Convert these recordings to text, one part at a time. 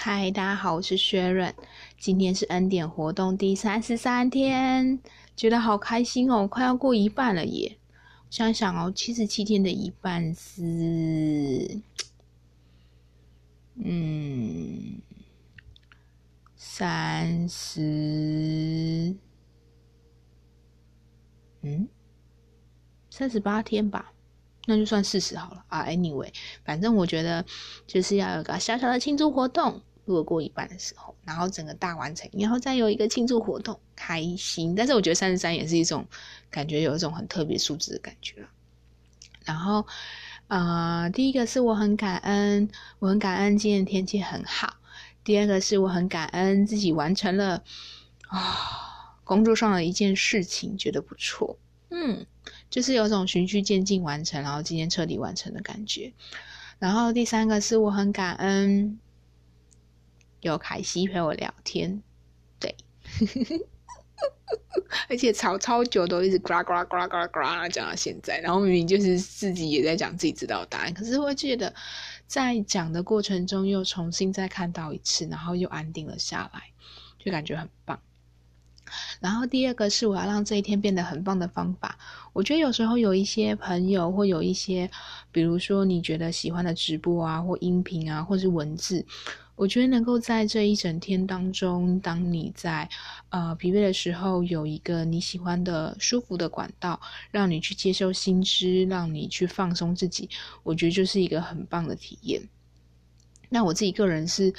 嗨，大家好，我是薛润。今天是恩典活动第三十三天，觉得好开心哦，快要过一半了耶！想想哦，七十七天的一半是，嗯，三十，嗯，三十八天吧。那就算四十好了啊。Anyway，反正我觉得就是要有个小小的庆祝活动，如果过一半的时候，然后整个大完成，然后再有一个庆祝活动，开心。但是我觉得三十三也是一种感觉，有一种很特别数字的感觉然后，呃，第一个是我很感恩，我很感恩今天天气很好。第二个是我很感恩自己完成了啊工作上的一件事情，觉得不错。嗯。就是有种循序渐进完成，然后今天彻底完成的感觉。然后第三个是我很感恩有凯西陪我聊天，对，而且吵超久都一直呱呱呱呱呱讲到现在，然后明明就是自己也在讲自己知道答案，可是会觉得在讲的过程中又重新再看到一次，然后又安定了下来，就感觉很棒。然后第二个是我要让这一天变得很棒的方法。我觉得有时候有一些朋友或有一些，比如说你觉得喜欢的直播啊，或音频啊，或是文字，我觉得能够在这一整天当中，当你在呃疲惫的时候，有一个你喜欢的舒服的管道，让你去接受新知，让你去放松自己，我觉得就是一个很棒的体验。那我自己个人是。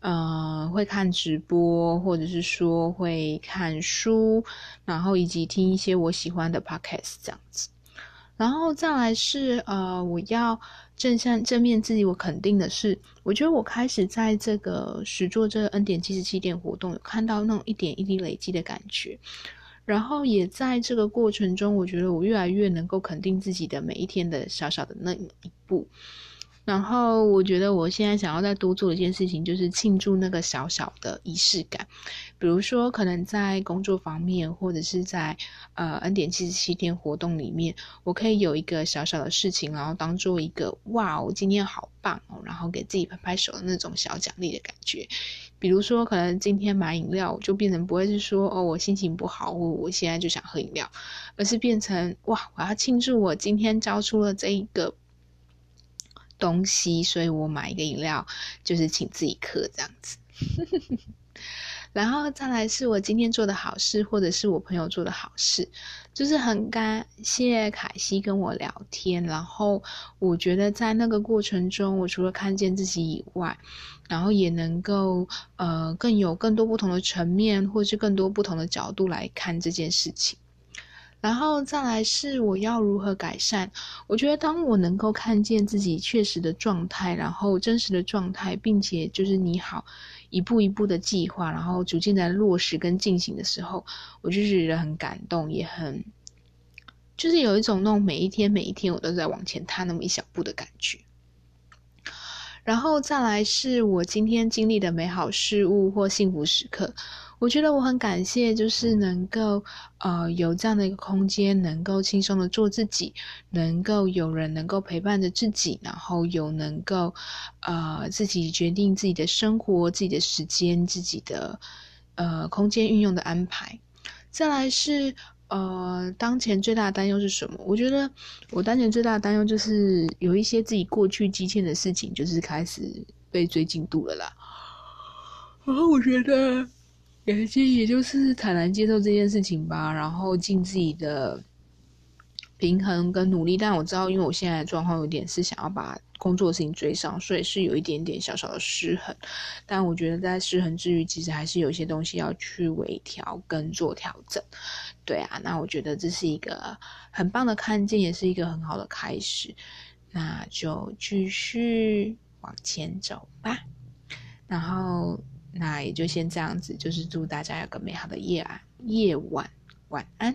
呃，会看直播，或者是说会看书，然后以及听一些我喜欢的 podcast 这样子。然后再来是呃，我要正向正面自己，我肯定的是，我觉得我开始在这个实做这个 N 点七十七点活动，有看到那种一点一滴累积的感觉。然后也在这个过程中，我觉得我越来越能够肯定自己的每一天的小小的那一步。然后我觉得我现在想要再多做一件事情，就是庆祝那个小小的仪式感。比如说，可能在工作方面，或者是在呃 N 点七十七天活动里面，我可以有一个小小的事情，然后当做一个哇，我今天好棒哦，然后给自己拍拍手的那种小奖励的感觉。比如说，可能今天买饮料，就变成不会是说哦，我心情不好，我我现在就想喝饮料，而是变成哇，我要庆祝我今天交出了这一个。东西，所以我买一个饮料，就是请自己喝这样子。然后再来是我今天做的好事，或者是我朋友做的好事，就是很感谢凯西跟我聊天。然后我觉得在那个过程中，我除了看见自己以外，然后也能够呃更有更多不同的层面，或是更多不同的角度来看这件事情。然后再来是我要如何改善？我觉得当我能够看见自己确实的状态，然后真实的状态，并且就是你好一步一步的计划，然后逐渐在落实跟进行的时候，我就觉得很感动，也很就是有一种那种每一天每一天我都在往前踏那么一小步的感觉。然后再来是我今天经历的美好事物或幸福时刻。我觉得我很感谢，就是能够呃有这样的一个空间，能够轻松的做自己，能够有人能够陪伴着自己，然后有能够呃自己决定自己的生活、自己的时间、自己的呃空间运用的安排。再来是呃当前最大的担忧是什么？我觉得我当前最大的担忧就是有一些自己过去积欠的事情，就是开始被追进度了啦。然后我觉得。也其实也就是坦然接受这件事情吧，然后尽自己的平衡跟努力。但我知道，因为我现在的状况有点是想要把工作事情追上，所以是有一点点小小的失衡。但我觉得在失衡之余，其实还是有一些东西要去微调跟做调整。对啊，那我觉得这是一个很棒的看见，也是一个很好的开始。那就继续往前走吧，然后。那也就先这样子，就是祝大家有个美好的夜晚夜晚晚安。